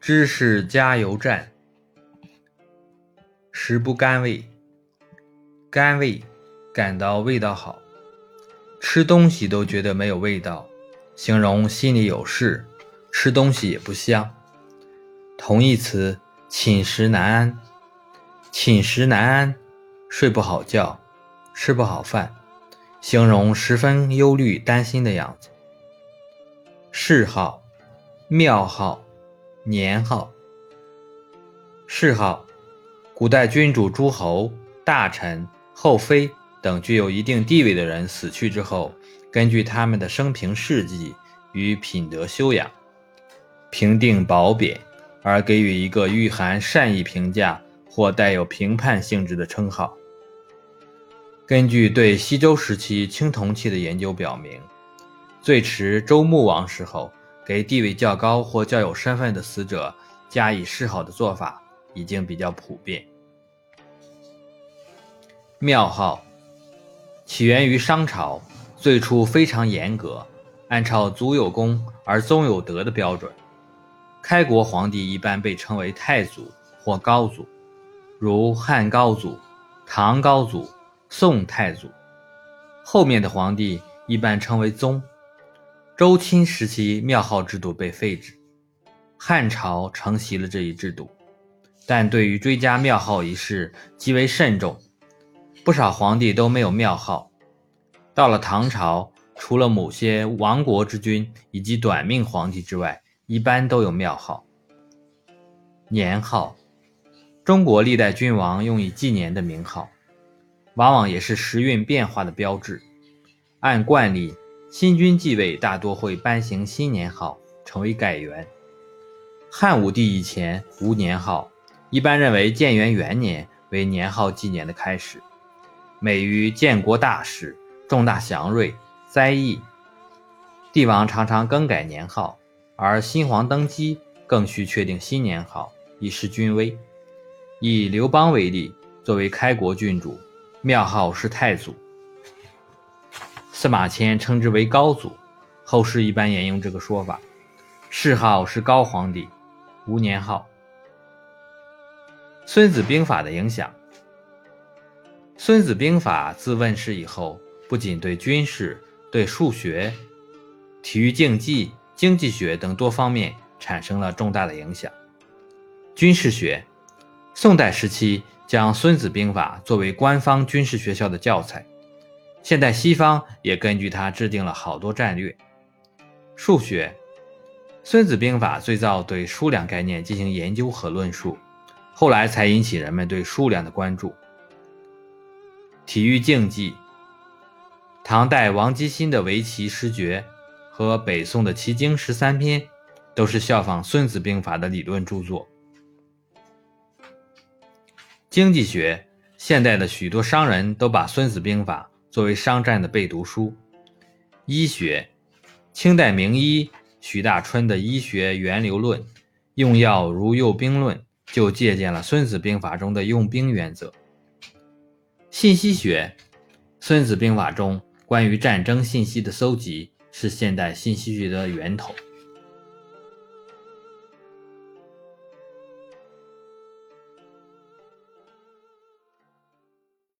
知识加油站，食不甘味，甘味感到味道好，吃东西都觉得没有味道，形容心里有事，吃东西也不香。同义词，寝食难安，寝食难安，睡不好觉，吃不好饭，形容十分忧虑担心的样子。谥号，庙号。年号、谥号，古代君主、诸侯、大臣、后妃等具有一定地位的人死去之后，根据他们的生平事迹与品德修养，评定褒贬，而给予一个蕴含善意评价或带有评判性质的称号。根据对西周时期青铜器的研究表明，最迟周穆王时候。给地位较高或较有身份的死者加以谥号的做法已经比较普遍。庙号起源于商朝，最初非常严格，按照祖有功而宗有德的标准。开国皇帝一般被称为太祖或高祖，如汉高祖、唐高祖、宋太祖。后面的皇帝一般称为宗。周清时期，庙号制度被废止，汉朝承袭了这一制度，但对于追加庙号一事极为慎重，不少皇帝都没有庙号。到了唐朝，除了某些亡国之君以及短命皇帝之外，一般都有庙号。年号，中国历代君王用以纪年的名号，往往也是时运变化的标志。按惯例。新君继位，大多会颁行新年号，成为改元。汉武帝以前无年号，一般认为建元元年为年号纪年的开始，每于建国大事、重大祥瑞、灾异。帝王常常更改年号，而新皇登基更需确定新年号，以示君威。以刘邦为例，作为开国君主，庙号是太祖。司马迁称之为高祖，后世一般沿用这个说法。谥号是高皇帝，无年号。孙子兵法的影响。孙子兵法自问世以后，不仅对军事、对数学、体育竞技、经济学等多方面产生了重大的影响。军事学，宋代时期将孙子兵法作为官方军事学校的教材。现代西方也根据它制定了好多战略。数学，《孙子兵法》最早对数量概念进行研究和论述，后来才引起人们对数量的关注。体育竞技，唐代王基新的《围棋十诀》和北宋的《棋经十三篇》都是效仿《孙子兵法》的理论著作。经济学，现代的许多商人都把《孙子兵法》。作为商战的备读书，医学，清代名医许大春的《医学源流论》，用药如用兵论，就借鉴了《孙子兵法》中的用兵原则。信息学，《孙子兵法》中关于战争信息的搜集是现代信息学的源头。